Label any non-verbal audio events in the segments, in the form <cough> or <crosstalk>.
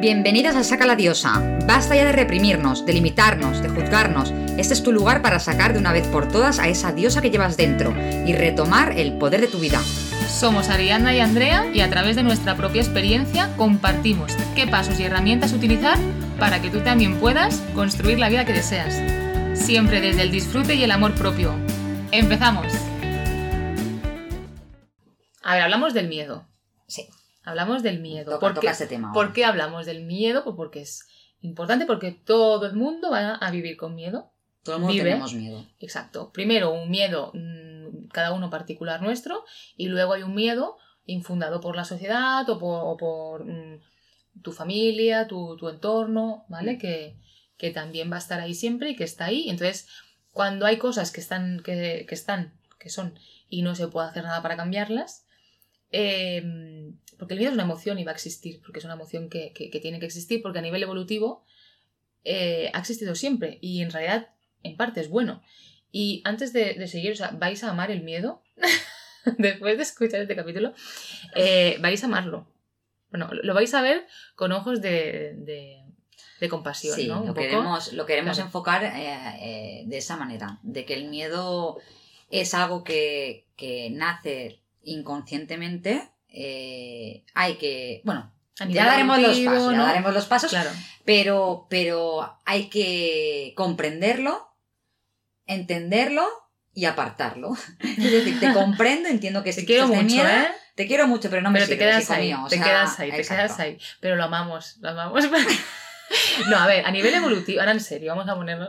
Bienvenidas a Saca la Diosa. Basta ya de reprimirnos, de limitarnos, de juzgarnos. Este es tu lugar para sacar de una vez por todas a esa diosa que llevas dentro y retomar el poder de tu vida. Somos Ariana y Andrea y a través de nuestra propia experiencia compartimos qué pasos y herramientas utilizar para que tú también puedas construir la vida que deseas. Siempre desde el disfrute y el amor propio. ¡Empezamos! A ver, hablamos del miedo. Sí. Hablamos del miedo. Toca- ¿Por, toca qué, ese tema ¿Por ahora. qué hablamos del miedo? Pues porque es importante, porque todo el mundo va a vivir con miedo. Todo el mundo Vive. tenemos miedo. Exacto. Primero un miedo, mm, cada uno particular nuestro, y luego hay un miedo infundado por la sociedad o por, o por, mm, tu familia, tu, tu entorno, ¿vale? Mm. Que, que también va a estar ahí siempre y que está ahí. Entonces, cuando hay cosas que están, que, que están, que son, y no se puede hacer nada para cambiarlas, eh, porque el miedo es una emoción y va a existir, porque es una emoción que, que- que tiene que existir, porque a nivel evolutivo eh, ha existido siempre y en realidad en parte es bueno. Y antes de, de seguir, o sea, vais a amar el miedo. <laughs> Después de escuchar este capítulo, eh, vais a amarlo. Bueno, lo vais a ver con ojos de, de, de compasión, Sí, ¿no? Un lo queremos, lo queremos Claro. enfocar eh, eh, de esa manera, de que el miedo es algo que, que nace inconscientemente. eh, hay que, bueno, ya daremos los pasos, ya ¿no? daremos los pasos, Claro, pero, pero hay que comprenderlo, entenderlo y apartarlo. <laughs> Es decir, te <laughs> comprendo, entiendo que te si quiero mucho, miedo, ¿eh? Te quiero mucho, pero no me pero te sirves, quedas ahí, mío, o te sea, quedas ahí, te quedas ahí. Pero lo amamos, lo amamos. <laughs> no, a ver, a nivel evolutivo, ahora en serio, vamos a ponernos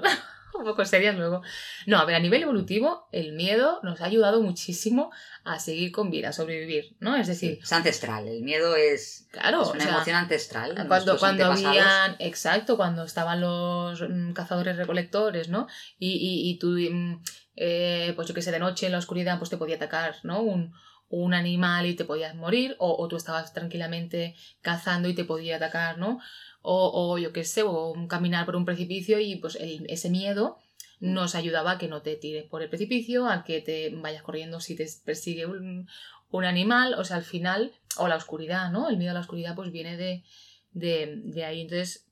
un poco serias luego. No, a ver, a nivel evolutivo, el miedo nos ha ayudado muchísimo a seguir con vida, a sobrevivir, ¿no? Es decir, Es ancestral, el miedo es, claro, es o una sea, emoción ancestral. cuando, cuando habían, exacto, cuando estaban los mm, cazadores recolectores, ¿no? Y, y, y tú, mm, eh, pues yo qué sé, de noche en la oscuridad, pues te podía atacar, ¿no? Un, un animal y te podías morir, o, o tú estabas tranquilamente cazando y te podía atacar, ¿no? O, o yo qué sé, o caminar por un precipicio y pues el- ese miedo nos ayudaba a que no te tires por el precipicio, a que te vayas corriendo si te persigue un, un animal, o sea, al final, o la oscuridad, ¿no? El miedo a la oscuridad pues viene de, de, de ahí. Entonces,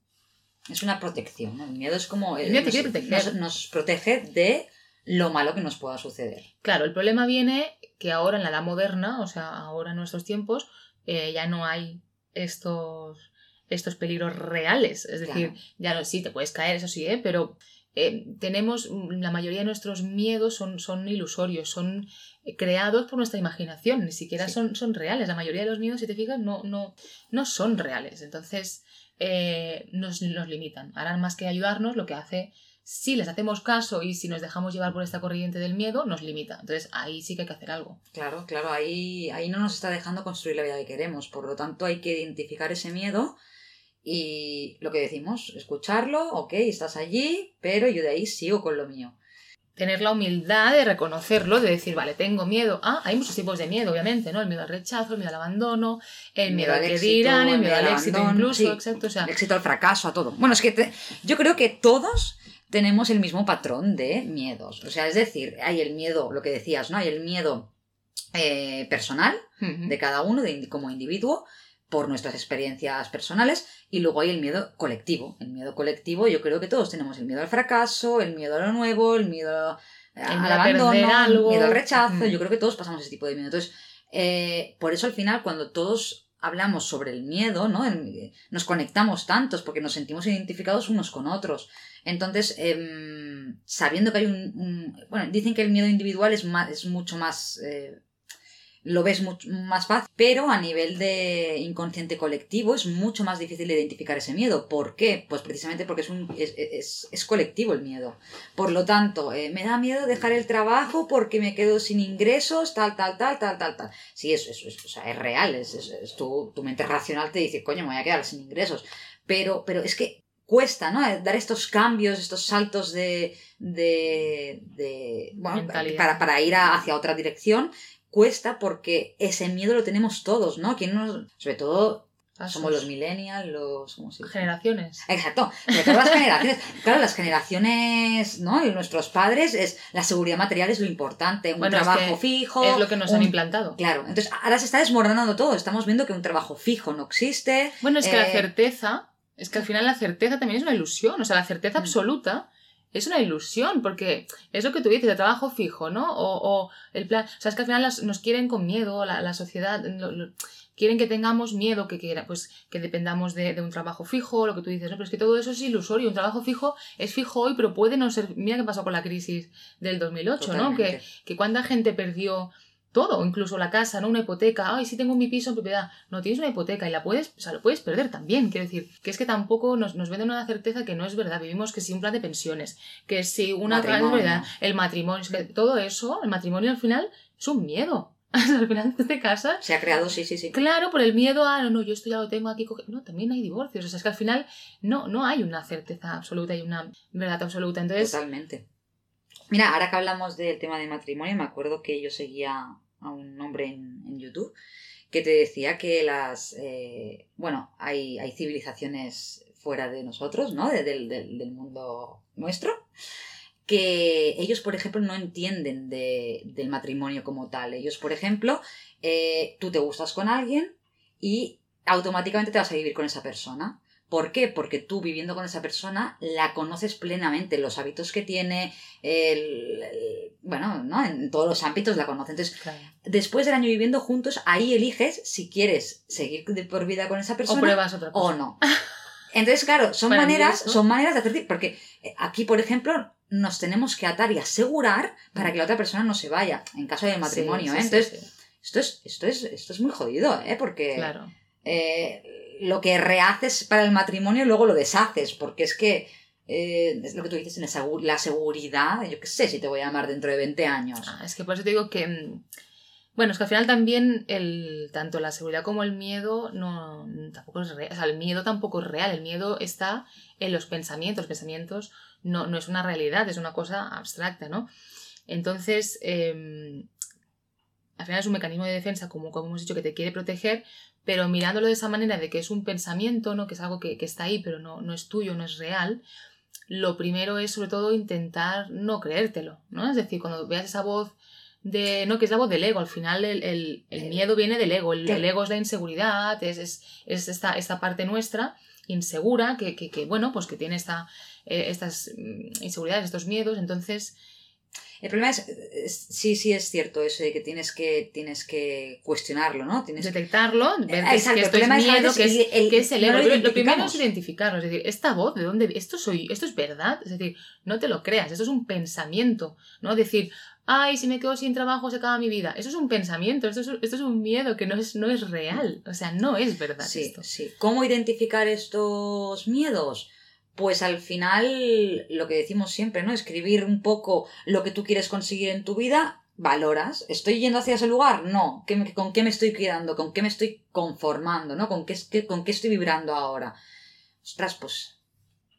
Es una protección, ¿no? El miedo es como... El miedo nos, quiere proteger. nos- nos protege de lo malo que nos pueda suceder. claro, el problema viene que ahora en la edad moderna, o sea, ahora en nuestros tiempos, eh, ya no hay estos, estos peligros reales. Es decir, Claro. ya no, sí, te puedes caer, eso sí, ¿eh? pero eh, tenemos, mm, la mayoría de nuestros miedos son, son ilusorios, son eh, creados por nuestra imaginación, ni siquiera Sí. son, son reales. La mayoría de los miedos, si te fijas, no, no, no son reales. Entonces, eh, nos, nos limitan. Harán más que ayudarnos, lo que hace, si les hacemos caso y si nos dejamos llevar por esta corriente del miedo, nos limita. Entonces, ahí sí que hay que hacer algo. Claro, claro, ahí, ahí no nos está dejando construir la vida que queremos. Por lo tanto, hay que identificar ese miedo y lo que decimos, escucharlo, ok, estás allí, pero yo de ahí sigo con lo mío. tener la humildad de reconocerlo, de decir, vale, tengo miedo. Ah, hay muchos tipos de miedo, obviamente, ¿no? El miedo al rechazo, el miedo al abandono, el miedo al que dirán, el miedo al éxito incluso, sí. exacto. O sea, El éxito al fracaso, a todo. Bueno, es que te- yo creo que todos tenemos el mismo patrón de miedos. O sea, es decir, hay el miedo, lo que decías, ¿no? Hay el miedo eh, personal de cada uno de como individuo por nuestras experiencias personales y luego hay el miedo colectivo. El miedo colectivo, yo creo que todos tenemos el miedo al fracaso, el miedo a lo nuevo, el miedo al abandono, algo. el miedo al rechazo. Mm. Yo creo que todos pasamos ese tipo de miedo. Entonces, eh, por eso al final cuando todos hablamos sobre el miedo, ¿no? El- nos conectamos tantos porque nos sentimos identificados unos con otros. Entonces, em, sabiendo que hay un, un- Bueno, dicen que el miedo individual es, más, es mucho más... eh, lo ves mucho más fácil, pero a nivel de inconsciente colectivo es mucho más difícil de identificar ese miedo. ¿Por qué? Pues precisamente porque es, un, es, es- es colectivo el miedo. Por lo tanto, eh, me da miedo dejar el trabajo porque me quedo sin ingresos, tal, tal, tal, tal, tal, tal. Sí, eso, eso, es- o sea, es real, es, tu, tu mente racional te dice, coño, me voy a quedar sin ingresos. Pero, pero es que cuesta, ¿no? Dar estos cambios, estos saltos de, de, de bueno, para, para ir a- hacia otra dirección, cuesta porque ese miedo lo tenemos todos, ¿no? ¿Quién nos- sobre todo Somos los millennials, los... ¿cómo se dice? Generaciones. Exacto, de todas las generaciones. <laughs> Claro, las generaciones, ¿no? Y nuestros padres, es la seguridad material es lo importante, un Bueno, es trabajo que fijo. Es lo que nos han implantado. Claro, entonces ahora se está desmoronando todo. Estamos viendo que un trabajo fijo no existe. Bueno, es que la Eh, certeza, es que al final la certeza también es una ilusión, o sea, la certeza Mm. absoluta es una ilusión, porque es lo que tú dices, de trabajo fijo, ¿no? O, o el plan, o sea, es que al final las- nos quieren con miedo, la, la sociedad, lo- lo- quieren que tengamos miedo, que, quiera- pues, que dependamos de, de un trabajo fijo, lo que tú dices, ¿no? Pero es que todo eso es ilusorio, un trabajo fijo es fijo hoy, pero puede no ser, mira qué pasó con la crisis del 2008, ¿no? Que, totalmente. que cuánta gente perdió todo, incluso la casa, ¿no? Una hipoteca, ay, sí tengo mi piso en propiedad. No, tienes una hipoteca y la puedes, o sea, lo puedes perder también. Quiero decir, que es que tampoco nos, nos venden una certeza que no es verdad. Vivimos que si un plan de pensiones, que si una gran Matrimonio. verdad, el matrimonio, es que todo eso, el matrimonio al final es un miedo. <laughs> al final te casas Se ha creado, sí, sí, sí. Claro, por el miedo a, no, no, yo esto ya lo tengo aquí. coge-". No, también hay divorcios. O sea, es que al final no, no hay una certeza absoluta y una verdad absoluta. Entonces, Totalmente. Mira, ahora que hablamos del tema de matrimonio, me acuerdo que yo seguía a un hombre en, YouTube que te decía que las. eh, bueno, hay, hay civilizaciones fuera de nosotros, ¿no? De- del, del- mundo nuestro. Que ellos, por ejemplo, no entienden de- del matrimonio como tal. Ellos, por ejemplo, eh, tú te gustas con alguien y automáticamente te vas a vivir con esa persona. ¿Por qué? Porque tú viviendo con esa persona la conoces plenamente, los hábitos que tiene, el, el- bueno, ¿no? En todos los ámbitos la conoces. Entonces, claro. después del año viviendo juntos, ahí eliges si quieres seguir de por vida con esa o persona pruebas otra cosa. o no. Entonces, claro, son Para maneras, son maneras de hacer, porque eh, aquí, por ejemplo, nos tenemos que atar y asegurar para que la otra persona no se vaya, en caso de matrimonio, Sí, ¿eh? Entonces, sí. esto es, esto es, esto es muy jodido, ¿eh? Porque Claro. eh, lo que rehaces para el matrimonio luego lo deshaces, porque es que eh, es lo que tú dices en la, segu- la seguridad, yo qué sé si te voy a amar dentro de 20 años. Ah, es que por eso te digo que. mm, Bueno, es que al final también el, tanto la seguridad como el miedo no tampoco es real. O sea, el miedo tampoco es real. El miedo está en los pensamientos. Pensamientos no, no es una realidad, es una cosa abstracta, ¿no? Entonces, eh, al final es un mecanismo de defensa, como, como hemos dicho, que te quiere proteger, pero mirándolo de esa manera de que es un pensamiento, ¿no? Que es algo que, que está ahí, pero no, no es tuyo, no es real. Lo primero es sobre todo intentar no creértelo, ¿no? Es decir, cuando veas esa voz de. no, que es la voz del ego. Al final el, el- el Eh, miedo viene del ego. El, ego es la inseguridad, es, es, es esta, esta parte nuestra insegura que, que, que, bueno, pues que tiene esta, eh, estas mm, inseguridades, estos miedos. Entonces, El problema es, es- sí, sí es cierto eso de que tienes que, tienes que cuestionarlo, ¿no? Tienes que- detectarlo, ver que, exacto, que el esto es problema es miedo, veces que es, el- el- que es el ego. lo Lo- lo primero es identificarlo, es decir, esta voz, ¿de dónde? Esto soy, esto es verdad, es decir, no te lo creas, esto es un pensamiento, ¿no? Decir, ay, si me quedo sin trabajo se acaba mi vida. Eso es un pensamiento, esto es, esto es un miedo que no es, no es real, o sea, no es verdad Sí, esto. sí. ¿Cómo identificar estos miedos? Pues al final, lo que decimos siempre, ¿no? Escribir un poco lo que tú quieres conseguir en tu vida, valoras. ¿Estoy yendo hacia ese lugar? No. ¿Qué me- ¿Con qué me estoy quedando? ¿Con qué me estoy conformando? ¿No? ¿Con qué, ¿Con qué estoy vibrando ahora? Ostras, pues,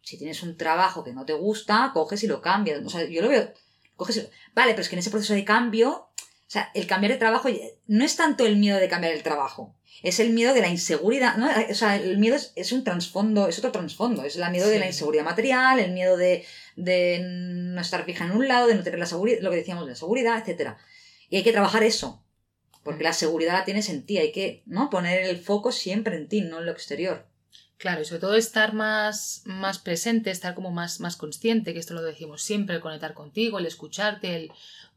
si tienes un trabajo que no te gusta, coges y lo cambias. O sea, yo lo veo. Coges y Vale, pero es que en ese proceso de cambio, o sea, el cambiar de trabajo no es tanto el miedo de cambiar el trabajo es el miedo de la inseguridad, ¿no? O sea, el miedo es, es un trasfondo, es otro trasfondo, es el miedo de la inseguridad material, el miedo de, de no estar fija en un lado, de no tener la seguridad, lo que decíamos de la seguridad, etcétera. Y hay que trabajar eso, porque la seguridad la tienes en ti, hay que, ¿no? Poner el foco siempre en ti, no en lo exterior. Claro, y sobre todo estar más, más presente, estar como más, más consciente, que esto lo decimos siempre, el conectar contigo, el escucharte, el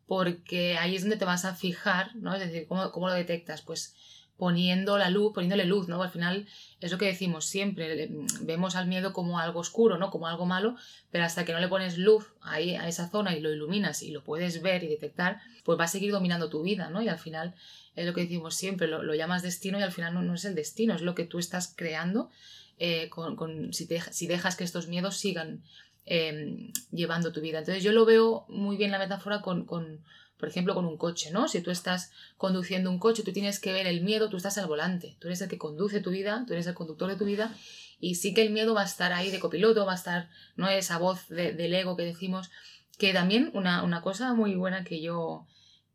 porque ahí es donde te vas a fijar, ¿no? Es decir, ¿cómo, cómo lo detectas? Pues poniendo la luz, poniéndole luz, ¿no? Al final es lo que decimos siempre, le- vemos al miedo como algo oscuro, ¿no? Como algo malo, pero hasta que no le pones luz ahí a esa zona y lo iluminas y lo puedes ver y detectar, pues va a seguir dominando tu vida, ¿no? Y al final es lo que decimos siempre, lo, lo llamas destino y al final no, no es el destino, es lo que tú estás creando eh, con, con- si, te- si dejas que estos miedos sigan eh, llevando tu vida. Entonces yo lo veo muy bien la metáfora con, por ejemplo, con un coche, ¿no? Si tú estás conduciendo un coche, tú tienes que ver el miedo, tú estás al volante, tú eres el que conduce tu vida, tú eres el conductor de tu vida y sí que el miedo va a estar ahí de copiloto, va a estar, ¿no? Esa voz de- del ego que decimos, que también una, una cosa muy buena que yo,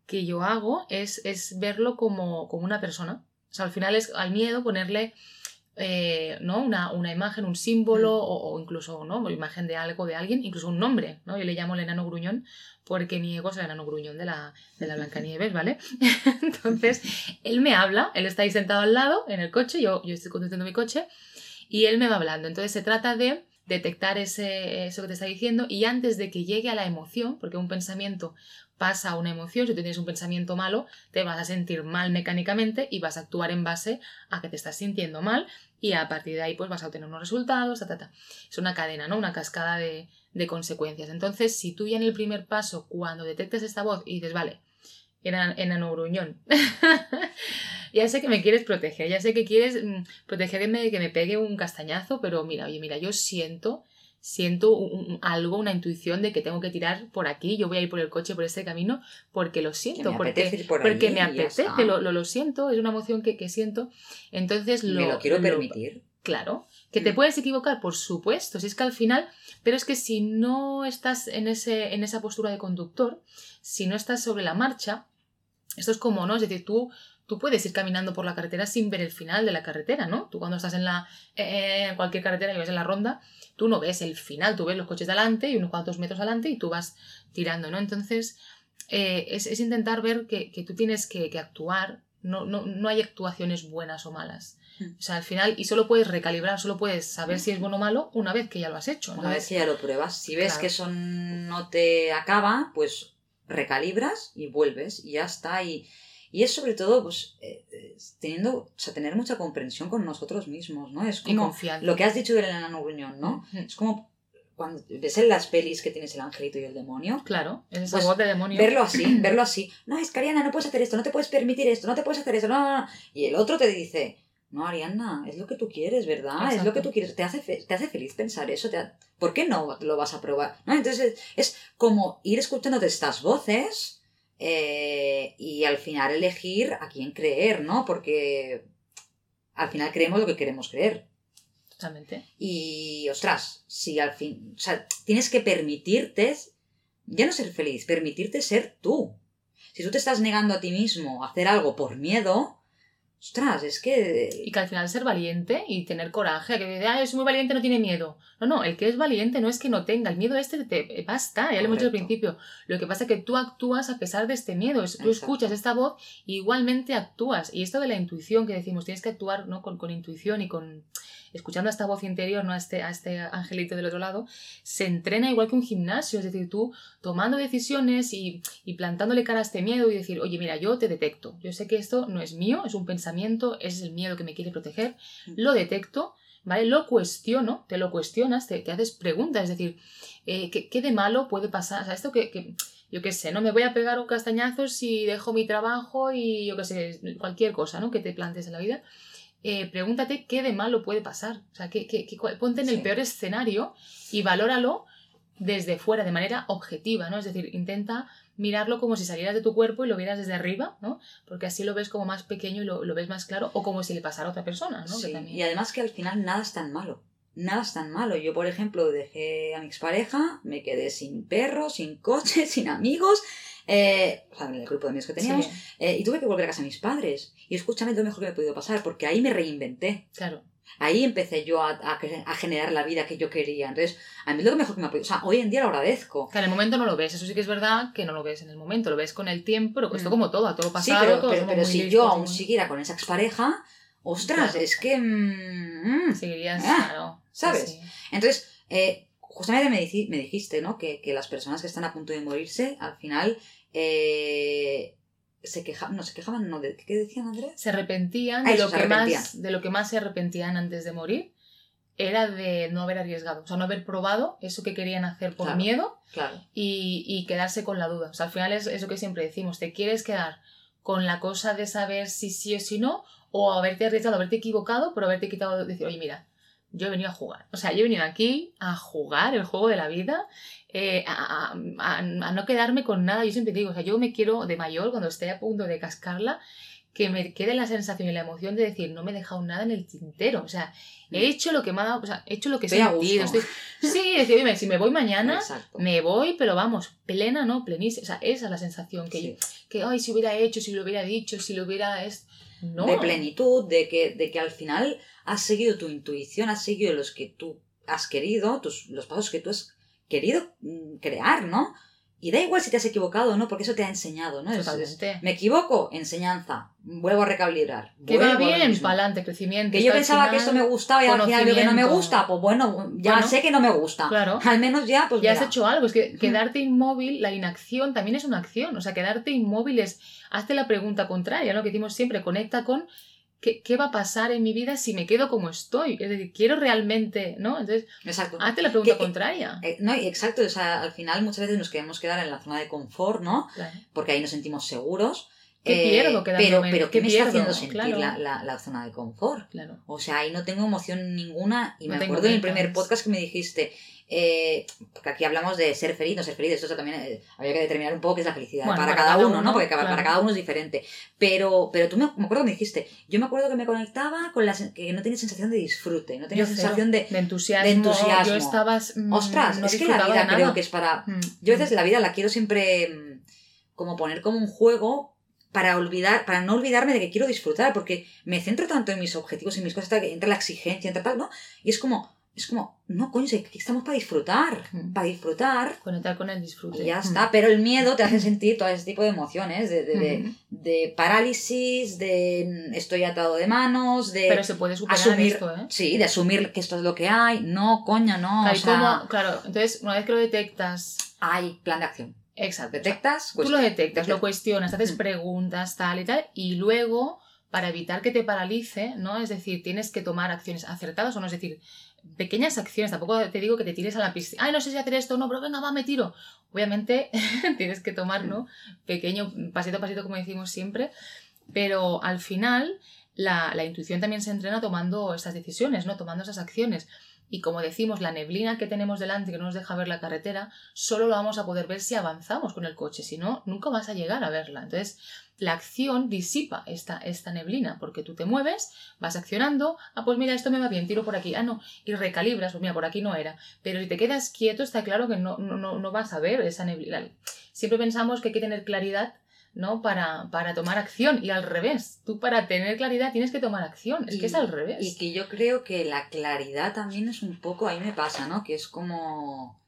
que yo hago es, es verlo como, como una persona. O sea, al final es al miedo ponerle eh, ¿no? Una, una, imagen, un símbolo o, incluso ¿no? imagen de algo, de alguien, incluso un nombre. ¿no? Yo le llamo el enano gruñón porque mi ego es el enano gruñón de la, de la Blancanieves, ¿vale? <laughs> Entonces, él me habla, él está ahí sentado al lado en el coche, yo, yo estoy conduciendo mi coche y él me va hablando. Entonces, se trata de detectar ese, eso que te está diciendo y antes de que llegue a la emoción, porque un pensamiento pasa a una emoción, si tú tienes un pensamiento malo, te vas a sentir mal mecánicamente y vas a actuar en base a que te estás sintiendo mal y a partir de ahí pues vas a obtener unos resultados, ta, es una cadena, ¿no? Una cascada de, de consecuencias. Entonces, si tú ya en el primer paso, cuando detectes esta voz y dices, vale, enano gruñón. <laughs> ya sé que me quieres proteger, ya sé que quieres mm, protegerme de que me pegue un castañazo, pero mira, oye, mira, yo siento, siento algo, una intuición de que tengo que tirar por aquí, yo voy a ir por el coche, por este camino, porque lo siento, me porque, por porque me apetece, lo, lo, lo, siento, es una emoción que, que siento. Entonces lo... Me lo quiero permitir. Claro, que te mm. puedes equivocar, por supuesto, si es que al final, pero es que si no estás en, ese, en esa postura de conductor, si no estás sobre la marcha, esto es como, ¿no? Es decir, tú, tú puedes ir caminando por la carretera sin ver el final de la carretera, ¿no? Tú cuando estás en la en cualquier carretera y ves en la ronda, tú no ves el final, tú ves los coches de adelante y unos cuantos metros adelante y tú vas tirando, ¿no? Entonces, eh, es, intentar ver que, tú tienes que, actuar, no, no, no, hay actuaciones buenas o malas. Mm. O sea, al final, y solo puedes recalibrar, solo puedes saber si es bueno o malo una vez que ya lo has hecho. Una vez que ya lo pruebas. Si ves que eso no te acaba, pues recalibras y vuelves y ya está. Y, y es sobre todo, pues, eh, teniendo, o sea, tener mucha comprensión con nosotros mismos, ¿no? Es como lo que has dicho del enano gruñón, ¿no? Es como cuando ves en las pelis que tienes el angelito y el demonio. Claro, es esa pues voz de demonio. Verlo así, <clears throat> verlo así. No, es que Ariana, no puedes hacer esto, no te puedes permitir esto, no te puedes hacer esto, no, Y el otro te dice, no, Ariana, es lo que tú quieres, ¿verdad? Es lo que tú quieres. Te hace, te hace feliz pensar eso. ¿Por qué no lo vas a probar? ¿No? Entonces es, como ir escuchándote estas voces eh, y al final elegir a quién creer, ¿no? Porque al final creemos lo que queremos creer. Totalmente. Y, ostras, si al fin. O sea, tienes que permitirte. Ya no ser feliz, permitirte ser tú. Si tú te estás negando a ti mismo a hacer algo por miedo, Ostras, es que. Y que al final ser valiente y tener coraje, que dice, ah, es muy valiente, no tiene miedo. No, no, el que es valiente no es que no tenga, el miedo este te basta, ya lo hemos dicho al principio. Lo que pasa es que tú actúas a pesar de este miedo, tú escuchas esta voz y igualmente actúas. Y esto de la intuición que decimos, tienes que actuar ¿no? con, con intuición y con escuchando a esta voz interior, no a este, a este angelito del otro lado, se entrena igual que un gimnasio, es decir, tú tomando decisiones y, y plantándole cara a este miedo y decir, oye, mira, yo te detecto, yo sé que esto no es mío, es un pensamiento, es el miedo que me quiere proteger, mm. lo detecto, ¿vale? Lo cuestiono, te lo cuestionas, te, haces preguntas, es decir, eh, ¿qué, de malo puede pasar? O sea, esto que, que yo qué sé, no me voy a pegar un castañazo si dejo mi trabajo y yo qué sé, cualquier cosa, ¿no? Que te plantes en la vida. Eh, pregúntate qué de malo puede pasar. O sea, que, ponte en el peor escenario y valóralo desde fuera, de manera objetiva, ¿no? Es decir, intenta mirarlo como si salieras de tu cuerpo y lo vieras desde arriba, ¿no? Porque así lo ves como más pequeño y lo, ves más claro, o como si le pasara a otra persona, ¿no? Sí. Y además que al final nada es tan malo. Nada es tan malo. Yo, por ejemplo, dejé a mi expareja, me quedé sin perro, sin coche, <laughs> sin amigos, eh, o sea, en el grupo de amigos que teníamos, eh, y tuve que volver a casa a mis padres. Y escúchame, lo mejor que me ha podido pasar, porque ahí me reinventé. Claro. Ahí empecé yo a, a, generar la vida que yo quería. Entonces, a mí lo que mejor que me ha podido. O sea, hoy en día lo agradezco. Que en el momento no lo ves. Eso sí que es verdad que no lo ves en el momento. Lo ves con el tiempo, pero esto mm. como todo, a todo pasado. Sí, pero, pero, si yo aún siguiera con esa expareja, ostras, es que. Mmm, Seguirías, ah, claro. ¿Sabes? Entonces, eh, justamente me, me dijiste, ¿no? Que, que las personas que están a punto de morirse, al final eh, se quejaban, no se quejaban, no, ¿qué decían Andrés? Se arrepentían, de, lo que Más, de lo que más se arrepentían antes de morir era de no haber arriesgado, o sea, no haber probado eso que querían hacer por miedo y, quedarse con la duda. O sea, al final es eso que siempre decimos, te quieres quedar con la cosa de saber si sí o si no, o haberte arriesgado, haberte equivocado, pero haberte quitado, decir, oye, mira, yo he venido a jugar. O sea, yo he venido aquí a jugar el juego de la vida eh, a, no quedarme con nada. Yo siempre digo, o sea, yo me quiero de mayor, cuando esté a punto de cascarla, que me quede la sensación y la emoción de decir, no me he dejado nada en el tintero. O sea, he mm. hecho lo que me ha dado, o sea, he hecho lo que he sentido. Estoy... <laughs> Sí, decir, si me voy mañana, me voy, pero vamos, plena, ¿no? Plenísima. O sea, esa es la sensación que, que, ay, si hubiera hecho, si lo hubiera dicho, si lo hubiera... Es... De plenitud, de que, de que al final has seguido tu intuición, has seguido los que tú has querido, tus, los pasos que tú has querido mm, crear, ¿no? Y da igual si te has equivocado o no, porque eso te ha enseñado, ¿no? Es- Totalmente. me equivoco, enseñanza, vuelvo a recalibrar. Que va bien, para adelante, crecimiento. Que yo pensaba que esto me gustaba y al final veo que no me gusta, pues bueno, ya Bueno, sé que no me gusta. claro. <laughs> Al menos ya, pues ya has hecho algo. Es que quedarte inmóvil, la inacción también es una acción. O sea, quedarte inmóvil es. Hazte la pregunta contraria, lo que decimos siempre. Conecta con. ¿Qué, qué va a pasar en mi vida si me quedo como estoy? Es decir, quiero realmente, ¿no? Entonces, Exacto. hazte la pregunta Que- que- contraria. Eh, no, exacto, o sea, al final muchas veces nos queremos quedar en la zona de confort, ¿no? Claro. Porque ahí nos sentimos seguros. ¿Qué Eh, pierdo? Pero, pero ¿qué, ¿Qué me está haciendo sentir Claro. la, la- la zona de confort? Claro. O sea, ahí no tengo emoción ninguna. Y No me acuerdo en el primer podcast que me dijiste, eh, porque aquí hablamos de ser feliz, no ser feliz, esto también eh, había que determinar un poco qué es la felicidad Bueno, para, para cada, cada uno, ¿no? Porque para cada uno es diferente. Pero, pero tú me, me acuerdo que me dijiste, yo me acuerdo que me conectaba con la que no tenía sensación de disfrute, no tenía Yo sensación de, De entusiasmo. de entusiasmo. Yo estaba. mm, ostras, no es que la vida creo que es para... Mm. Yo a veces la vida la quiero siempre mm, como poner como un juego para olvidar, para no olvidarme de que quiero disfrutar, porque me centro tanto en mis objetivos y mis cosas, que entra la exigencia, entra tal, ¿no? Y es como, es como, no, coño, estamos para disfrutar, Mm. para disfrutar, Conectar con el disfrute. y ya Mm. está. Pero el miedo te hace sentir todo ese tipo de emociones, de, de, de, Ujú. de parálisis, de mm, estoy atado de manos, de Pero se puede superar asumir, esto, ¿eh? sí, de asumir que esto es lo que hay, no, coño, no, Claro, o sea, claro, entonces una vez que lo detectas, hay plan de acción. Exacto, Detectas, tú lo detectas, lo cuestionas, haces Mm. preguntas, tal y tal, y luego, para evitar que te paralice, ¿no? Es decir, tienes que tomar acciones acertadas o no, es decir, pequeñas acciones, tampoco te digo que te tires a la piscina, ay, no sé si hacer esto o no, pero venga, va, me tiro. Obviamente <laughs> tienes que tomar, ¿no? Pequeño, pasito a pasito, como decimos siempre, pero al final la, la intuición también se entrena tomando esas decisiones, ¿no? Tomando esas acciones. Y como decimos, la neblina que tenemos delante que no nos deja ver la carretera, solo lo vamos a poder ver si avanzamos con el coche, si no, nunca vas a llegar a verla. Entonces, la acción disipa esta, esta neblina, porque tú te mueves, vas accionando, ah, pues mira, esto me va bien, tiro por aquí, ah, no, y recalibras, pues mira, por aquí no era. Pero si te quedas quieto, está claro que no, no, no vas a ver esa neblina. Siempre pensamos que hay que tener claridad ¿no? Para, para tomar acción y al revés. Tú para tener claridad tienes que tomar acción. Es Y- que es al revés. Y que yo creo que la claridad también es un poco, a mí me pasa, ¿no? Que es como.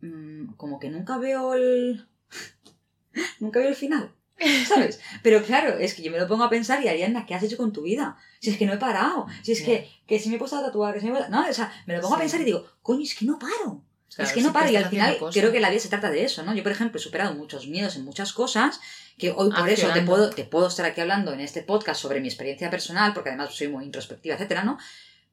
mm, como que nunca veo el. <laughs> nunca veo el final. ¿Sabes? <laughs> Pero claro, es que yo me lo pongo a pensar y Ariana, ¿qué has hecho con tu vida? Si es que no he parado. Si es que, que si me he puesto a tatuar, que si me he puesto... No, o sea, me lo pongo a pensar y digo, coño, es que no paro. Es que no paro. Y al final cosas. creo que la vida se trata de eso, ¿no? Yo, por ejemplo, he superado muchos miedos en muchas cosas que hoy por eso te puedo, te puedo estar aquí hablando en este podcast sobre mi experiencia personal, porque además soy muy introspectiva, etcétera, ¿no?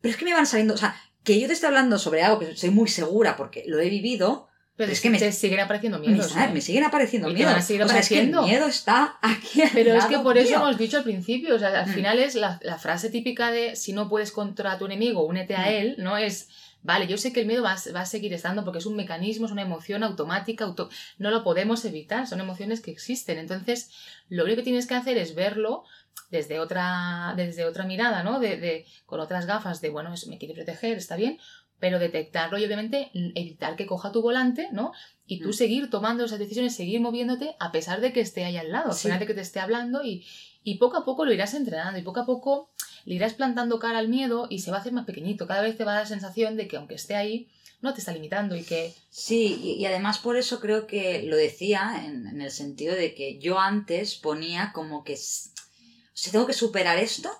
Pero es que me van saliendo, o sea, que yo te esté hablando sobre algo que soy muy segura porque lo he vivido, Pero es que me- te siguen apareciendo me, miedos. ¿eh? me siguen apareciendo Y miedos. seguir o sea, es que el apareciendo. miedo está aquí. Pero es que por eso mío. hemos dicho al principio, o sea, al Mm. final es la, la frase típica de si no puedes contra tu enemigo, únete a Mm. él, ¿no? Es, vale, yo sé que el miedo va, a- va a seguir estando porque es un mecanismo, es una emoción automática, auto- no lo podemos evitar, son emociones que existen. Entonces, lo único que tienes que hacer es verlo desde otra, desde otra mirada, ¿no? De, de- con otras gafas de, bueno, eso me quiere proteger, está bien, pero detectarlo y obviamente evitar que coja tu volante, ¿no? Y tú Mm. seguir tomando esas decisiones, seguir moviéndote a pesar de que esté ahí al lado, Sí. de que te esté hablando y, y poco a poco lo irás entrenando y poco a poco le irás plantando cara al miedo y se va a hacer más pequeñito. Cada vez te va a dar la sensación de que aunque esté ahí, no te está limitando y que... Sí, y, además por eso creo que lo decía en, el sentido de que yo antes ponía como que o tengo que superar esto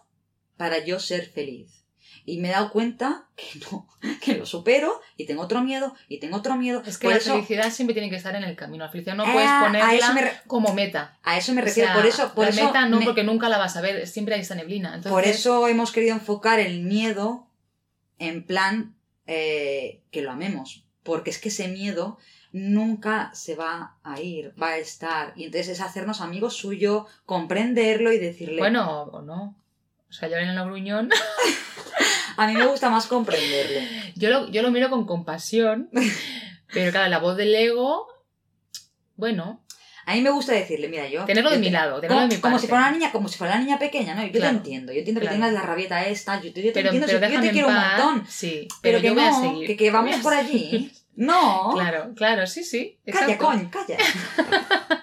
para yo ser feliz. Y me he dado cuenta que no, <laughs> que lo supero y tengo otro miedo y tengo otro miedo. Es que por la eso, felicidad siempre tiene que estar en el camino. La felicidad no Ah, puedes ponerla me como meta. a eso me O refiero. sea, por eso, por la eso, meta no, me- porque nunca la vas a ver, siempre hay esa neblina. Entonces, por eso hemos querido enfocar el miedo en plan eh, que lo amemos. Porque es que ese miedo nunca se va a ir, va a estar. Y entonces es hacernos amigos suyo, comprenderlo y decirle. Bueno, o no. O sea, yo en el gruñón, <laughs> A mí me gusta más comprenderle. yo lo, yo lo miro con compasión, pero claro, la voz del ego, bueno, A mí me gusta decirle, mira, yo. tenerlo de mi lado, tenerlo Como, de mi como parte. si fuera una niña, como si fuera una niña pequeña, ¿no? Yo Claro, te entiendo, yo entiendo que tengas la rabieta esta, yo te, yo te pero, entiendo, pero si- yo te quiero un montón. Sí, Pero, pero, que yo voy a seguir. que, que vamos por allí. No. <laughs> Claro, claro, sí, sí. Calla, coño, calla. <laughs>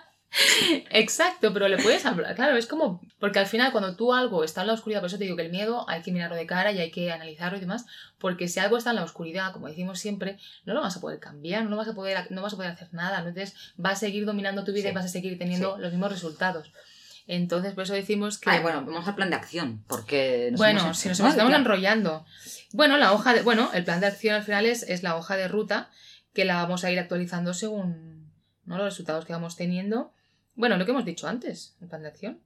Exacto, pero le puedes hablar. Claro, es como. Porque al final, cuando tú algo está en la oscuridad, por eso te digo que el miedo hay que mirarlo de cara y hay que analizarlo y demás. Porque si algo está en la oscuridad, como decimos siempre, no lo vas a poder cambiar, no, vas a poder, no vas a poder hacer nada. Entonces, va a seguir dominando tu vida y vas a seguir teniendo los mismos resultados. Entonces, por eso decimos que. Ay, bueno, vamos al plan de acción, porque. bueno, si nos estamos enrollando. Bueno, la hoja de. Bueno, el plan de acción al final es, es la hoja de ruta que la vamos a ir actualizando según ¿no? los resultados que vamos teniendo. Bueno, lo que hemos dicho antes, el plan de acción.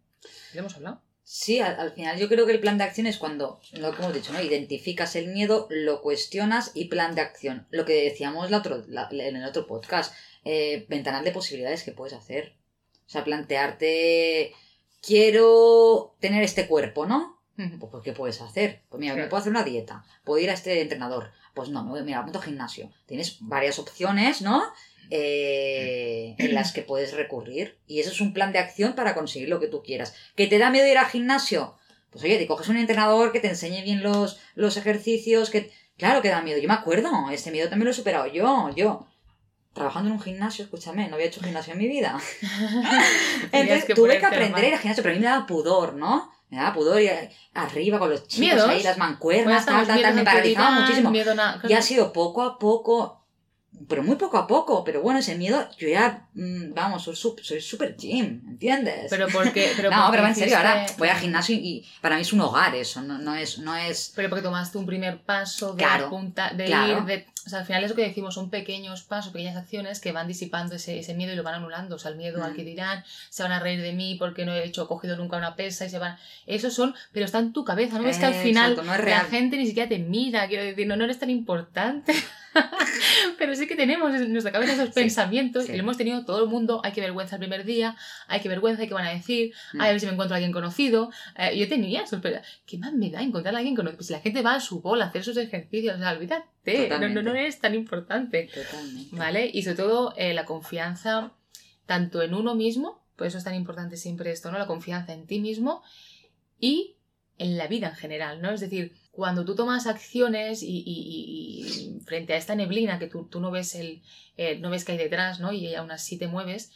¿Lo hemos hablado? Sí, al, final yo creo que el plan de acción es cuando, lo que hemos dicho, ¿no? Identificas el miedo, lo cuestionas y plan de acción. Lo que decíamos la otro, en el otro podcast, eh, ventanal de posibilidades que puedes hacer. O sea, plantearte quiero tener este cuerpo, ¿no? Pues, ¿qué puedes hacer? Pues mira, me puedo hacer una dieta, puedo ir a este entrenador. Pues no, mira, apunto gimnasio. Tienes varias opciones, ¿no? Eh, en las que puedes recurrir. Y eso es un plan de acción para conseguir lo que tú quieras. ¿Que te da miedo ir al gimnasio? Pues oye, te coges un entrenador que te enseñe bien los, los ejercicios, que... Claro que da miedo. Yo me acuerdo, este miedo también lo he superado yo, yo trabajando en un gimnasio, escúchame, no había hecho gimnasio en mi vida. <laughs> Entonces tuve que aprender a ir al gimnasio, pero a mí me daba pudor, ¿no? Me daba pudor ir arriba con los chicos ahí, las mancuernas, tal, tal, tal, me paralizaba muchísimo. Y ha sido poco a poco pero muy poco a poco, pero bueno, ese miedo, yo ya, mm, vamos, soy súper gym, ¿entiendes? Pero porque... <laughs> Pero no, pero en serio, ahora voy al gimnasio y, para mí es un hogar eso, no, no, es, no es... Pero porque tomaste un primer paso de punta, de ir, de... O sea, al final es lo que decimos, son pequeños pasos, pequeñas acciones que van disipando ese, ese miedo y lo van anulando. O sea, el miedo al que dirán, se van a reír de mí porque no he hecho cogido nunca una pesa y se van... Esos son, pero está en tu cabeza, ¿no? Es que al final la gente ni siquiera te mira, quiero decir, no, no eres tan importante. <laughs> Pero sí que tenemos en nuestra cabeza esos pensamientos y lo hemos tenido todo el mundo. Hay que vergüenza el primer día, hay que vergüenza, hay que van a decir, mm. a ver si me encuentro a alguien conocido. Eh, yo tenía eso, pero ¿qué más me da encontrar a alguien conocido? Pues si la gente va a su bola a hacer sus ejercicios, o sea, no, no, no, es tan importante. Totalmente. ¿Vale? Y sobre todo eh, la confianza tanto en uno mismo, por eso es tan importante siempre esto, ¿no? La confianza en ti mismo y en la vida en general, ¿no? Es decir, cuando tú tomas acciones y, frente a esta neblina que tú, no ves el, eh, no ves que hay detrás, ¿no? Y aún así te mueves,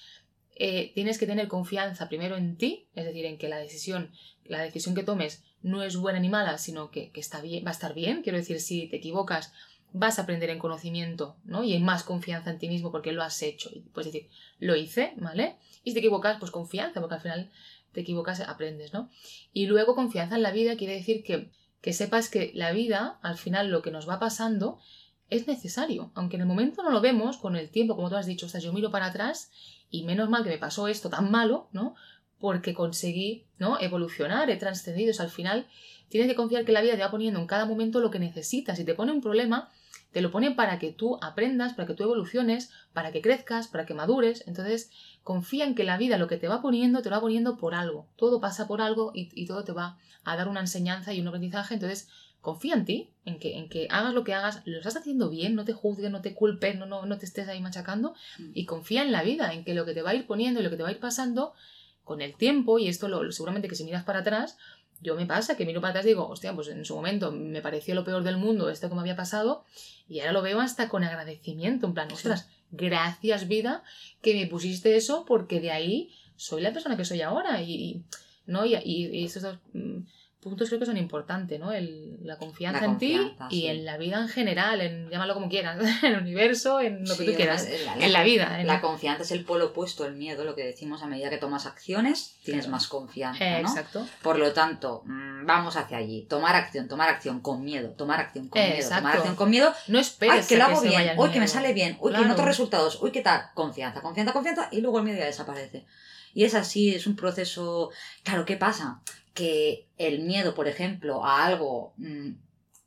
eh, tienes que tener confianza primero en ti, es decir, en que la decisión, la decisión que tomes no es buena ni mala, sino que, está bien, va a estar bien. Quiero decir, si te equivocas, vas a aprender en conocimiento, ¿no? Y en más confianza en ti mismo porque lo has hecho. Y puedes decir, lo hice, ¿vale? Y si te equivocas, pues confianza, porque al final te equivocas, aprendes, ¿no? Y luego confianza en la vida quiere decir que que sepas que la vida, al final, lo que nos va pasando, es necesario. Aunque en el momento no lo vemos, con el tiempo, como tú has dicho, o sea, yo miro para atrás y menos mal que me pasó esto tan malo, ¿no? Porque conseguí, ¿no? Evolucionar, he trascendido. O sea, al final tienes que confiar que la vida te va poniendo en cada momento lo que necesitas. Si te pone un problema, te lo pone para que tú aprendas, para que tú evoluciones, para que crezcas, para que madures. Entonces, confía en que la vida lo que te va poniendo, te lo va poniendo por algo. Todo pasa por algo y, y todo te va a dar una enseñanza y un aprendizaje. Entonces, confía en ti, en que, en que hagas lo que hagas, lo estás haciendo bien, no te juzgues, no te culpes, no, no, no te estés ahí machacando. Mm. Y confía en la vida, en que lo que te va a ir poniendo y lo que te va a ir pasando con el tiempo, y esto lo, seguramente que si miras para atrás, yo me pasa que miro para atrás y digo, hostia, pues en su momento me pareció lo peor del mundo esto que me había pasado, y ahora lo veo hasta con agradecimiento, en plan, ostras, gracias vida que me pusiste eso, porque de ahí soy la persona que soy ahora, y, ¿no? Y, y, dos puntos creo que son importantes, ¿no? El, la confianza en ti y en la vida en general, en llámalo como quieras, <laughs> en el universo, en lo que tú quieras, en la vida. la confianza es el polo opuesto, el miedo, lo que decimos a medida que tomas acciones, tienes más confianza, ¿no? Exacto. Por lo tanto, mm, vamos hacia allí, tomar acción, tomar acción con miedo, tomar acción con miedo, tomar acción con miedo. No esperes que lo hago bien, uy, que me sale bien, uy, que noto resultados, uy, qué tal, confianza, confianza, confianza, y luego el miedo ya desaparece. Y es así, es un proceso... Claro, ¿qué pasa? Que el miedo, por ejemplo, a algo mm,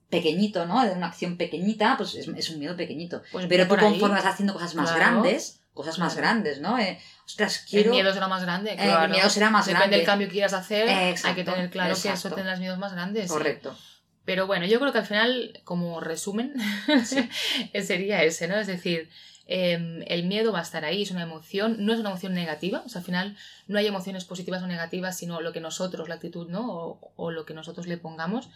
pequeñito, ¿no? De una acción pequeñita, pues es, un miedo pequeñito. Pues Pero tú conforme vas haciendo cosas más grandes, cosas más grandes, ¿no? Eh, ostras, quiero... El miedo será más grande, claro. el miedo será más grande. Depende del cambio que quieras hacer, hay que tener claro que eso tendrás miedos más grandes. Correcto. Pero bueno, yo creo que al final, como resumen, <laughs> sería ese, ¿no? Es decir, Em, el miedo va a estar ahí, es una emoción, no es una emoción negativa, o sea, al final no hay emociones positivas o negativas, sino lo que nosotros, la actitud, ¿no? O, lo que nosotros le pongamos.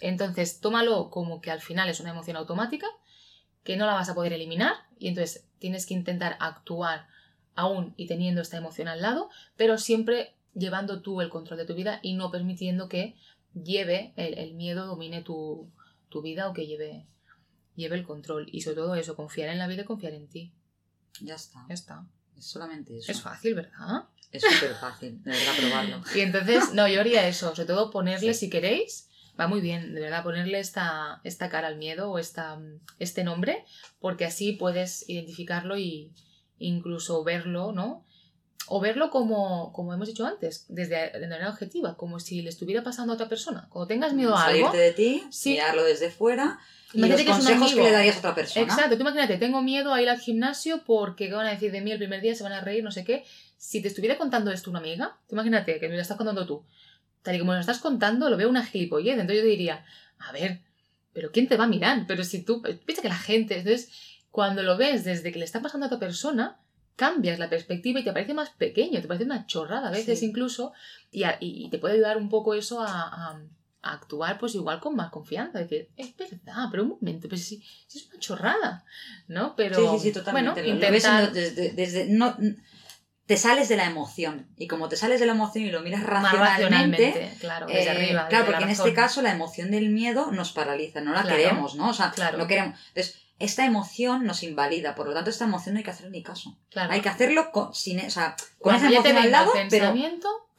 Entonces, tómalo como que al final es una emoción automática, que no la vas a poder eliminar, y entonces tienes que intentar actuar aún y teniendo esta emoción al lado, pero siempre llevando tú el control de tu vida y no permitiendo que lleve el, el miedo, domine tu, tu vida o que lleve, lleve el control. Y sobre todo eso, confiar en la vida y confiar en ti. Ya está. Ya está. Es solamente eso. Es fácil, ¿verdad? Es súper fácil, de verdad, probarlo. <laughs> Y entonces, no, yo haría eso, sobre todo ponerle, si queréis, va muy bien, de verdad, ponerle esta, esta cara al miedo o esta, este nombre, porque así puedes identificarlo y incluso verlo, ¿no? O verlo como, como hemos dicho antes, desde de manera objetiva, como si le estuviera pasando a otra persona. Cuando tengas miedo a algo, Salirte de ti, Sí. mirarlo desde fuera y Imagínate los que es un consejos que amigo. le darías a otra persona. Exacto, tú imagínate, tengo miedo a ir al gimnasio porque ¿qué van a decir de mí el primer día? Se van a reír, no sé qué. Si te estuviera contando esto una amiga, tú imagínate que me lo estás contando tú. Tal y como me lo estás contando, lo veo una gilipollez. Entonces yo diría, a ver, pero ¿quién te va a mirar? Pero si tú, piensa que la gente, entonces, cuando lo ves desde que le está pasando a otra persona, cambias la perspectiva y te parece más pequeño, te parece una chorrada a veces Sí. incluso, y, a- y te puede ayudar un poco eso a, a- a actuar pues igual con más confianza, decir, es verdad, pero un momento, pues si, si es una chorrada, ¿no? Pero sí, sí, sí, totalmente. bueno, Lo- lo ves intentar desde, desde- no, te sales de la emoción. Y como te sales de la emoción y lo miras racionalmente, racionalmente, claro, desde eh, arriba. claro, desde porque la en este caso la emoción del miedo nos paraliza, no la Claro. queremos, ¿no? O sea, Claro. no queremos. Entonces, esta emoción nos invalida, por lo tanto, esta emoción no hay que hacerle ni caso. Claro. Hay que hacerlo con, sin, o sea, con Cuando esa emoción al lado, pero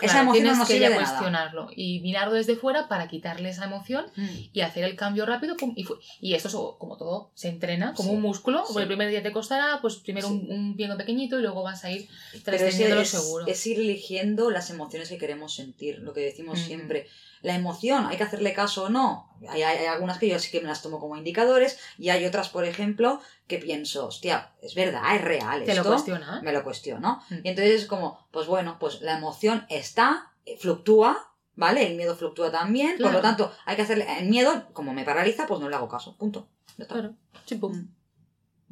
esa emoción no tienes nos que ya cuestionarlo y mirarlo desde fuera para quitarle esa emoción Mm. y hacer el cambio rápido pum, y, esto es como todo se entrena como Sí, un músculo sí. el primer día te costará pues primero Sí. un, un pie pequeñito y luego vas a ir trascendiéndolo es- seguro es ir eligiendo las emociones que queremos sentir, lo que decimos Mm. siempre. La emoción, ¿hay que hacerle caso o no? Hay, hay- hay algunas que yo sí que me las tomo como indicadores y hay otras, por ejemplo, que pienso, hostia, es verdad, es real te lo esto. cuestiona me lo cuestiono. Mm. Y entonces es como, pues bueno, pues la emoción está, eh, fluctúa, ¿vale? El miedo fluctúa también, por lo tanto, hay que hacerle, el miedo, como me paraliza, pues no le hago caso, punto. Claro chipum. Mm.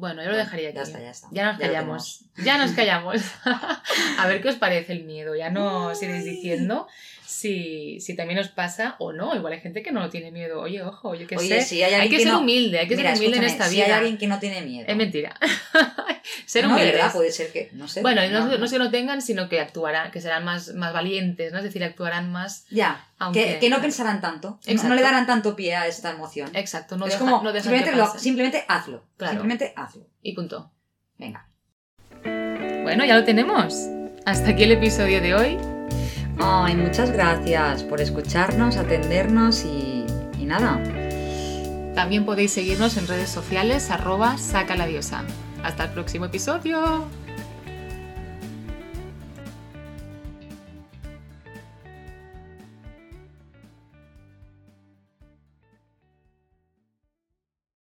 Bueno yo lo dejaría aquí Ya está, ya está. Ya nos Ya lo callamos. Ya nos <laughs> callamos. <laughs> a ver qué os parece el miedo. Ya nos iréis diciendo si, si también os pasa o no. Igual hay gente que no tiene miedo. Oye, ojo, yo qué Oye, sé. si hay que que ser no- humilde, hay que Mira, ser humilde en esta si vida. hay alguien que no tiene miedo. Es mentira. <laughs> ser no, de humildes. verdad, puede ser que, no sé. Bueno, y no, no es que no tengan, sino que actuarán, que serán más, más valientes, ¿no? Es decir, actuarán más. Ya, Aunque- que, que no pensarán tanto, no- no, le darán tanto pie a esta emoción. Exacto, no es dejan, como, no que lo- simplemente hazlo. Claro. Simplemente hazlo. Y punto. Venga. Bueno, ya lo tenemos. Hasta aquí el episodio de hoy. Ay, muchas gracias por escucharnos, atendernos y, y nada. También podéis seguirnos en redes sociales arroba saca la diosa. Hasta el próximo episodio.